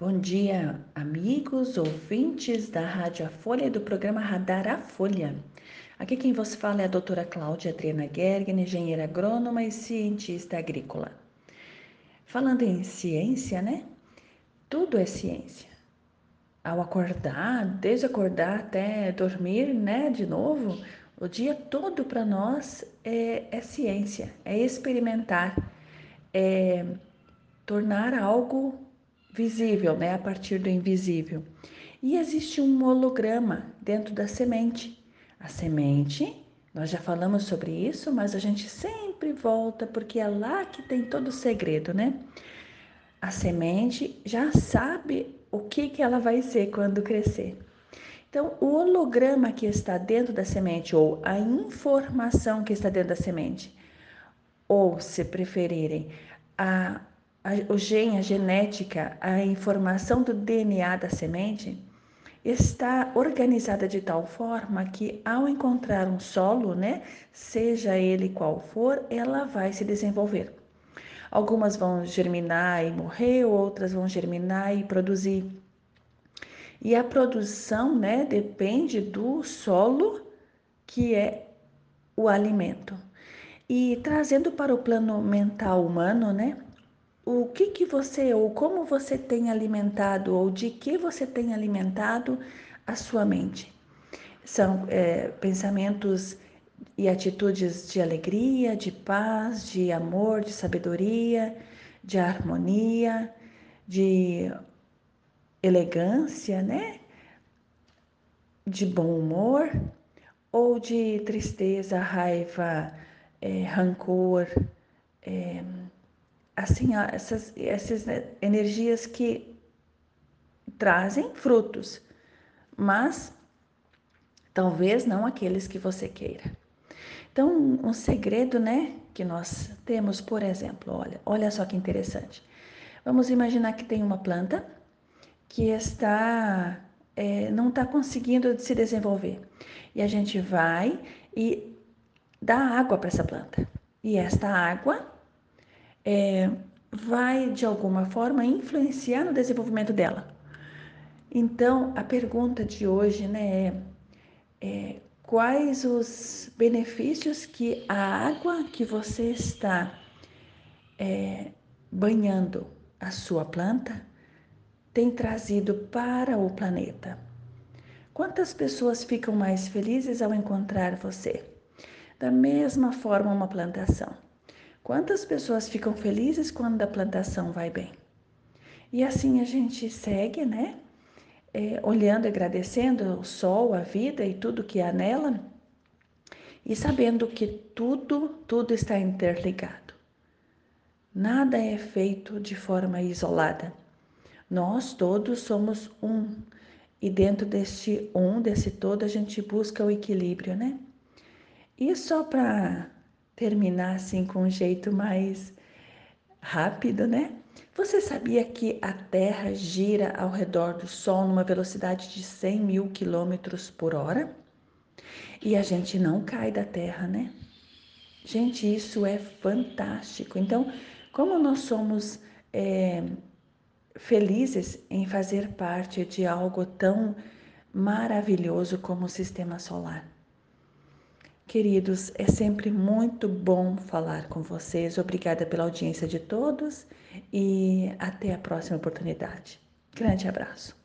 Bom dia, amigos, ouvintes da Rádio A Folha e do programa Radar A Folha. Aqui quem vos fala é a doutora Cláudia Adriana Gergen, engenheira agrônoma e cientista agrícola. Falando em ciência, né? Tudo é ciência. Ao acordar, desde acordar até dormir, né, de novo, o dia todo para nós é, é ciência, é experimentar, é tornar algo visível, né, a partir do invisível. E existe um holograma dentro da semente. A semente, nós já falamos sobre isso, mas a gente sempre volta porque é lá que tem todo o segredo, né? A semente já sabe o que, que ela vai ser quando crescer. Então, o holograma que está dentro da semente, ou a informação que está dentro da semente, ou, se preferirem, a a, o gene, a genética, a informação do DNA da semente está organizada de tal forma que ao encontrar um solo, né, seja ele qual for, ela vai se desenvolver. Algumas vão germinar e morrer, outras vão germinar e produzir. E a produção, né, depende do solo que é o alimento. E trazendo para o plano mental humano, né, o que que você ou como você tem alimentado ou de que você tem alimentado a sua mente. São é, pensamentos e atitudes de alegria, de paz, de amor, de sabedoria, de harmonia, de elegância, né? De bom humor ou de tristeza, raiva, é, rancor, é, assim, essas, essas energias que trazem frutos, mas talvez não aqueles que você queira. Então, um segredo, né, que nós temos, por exemplo, olha, olha só que interessante. Vamos imaginar que tem uma planta que está é, não está conseguindo se desenvolver e a gente vai e dá água para essa planta e esta água é, vai de alguma forma influenciar no desenvolvimento dela. Então, a pergunta de hoje né, é, é quais os benefícios que a água que você está é, banhando a sua planta tem trazido para o planeta. Quantas pessoas ficam mais felizes ao encontrar você? Da mesma forma, uma plantação. Quantas pessoas ficam felizes quando a plantação vai bem? E assim a gente segue, né? É, olhando, agradecendo o sol, a vida e tudo que há nela, e sabendo que tudo, tudo está interligado. Nada é feito de forma isolada. Nós todos somos um, e dentro deste um, desse todo, a gente busca o equilíbrio, né? E só para terminar assim com um jeito mais rápido, né? Você sabia que a Terra gira ao redor do Sol numa velocidade de 100 mil quilômetros por hora? E a gente não cai da Terra, né? Gente, isso é fantástico. Então, como nós somos é, felizes em fazer parte de algo tão maravilhoso como o sistema solar. Queridos, é sempre muito bom falar com vocês. Obrigada pela audiência de todos e até a próxima oportunidade. Grande abraço.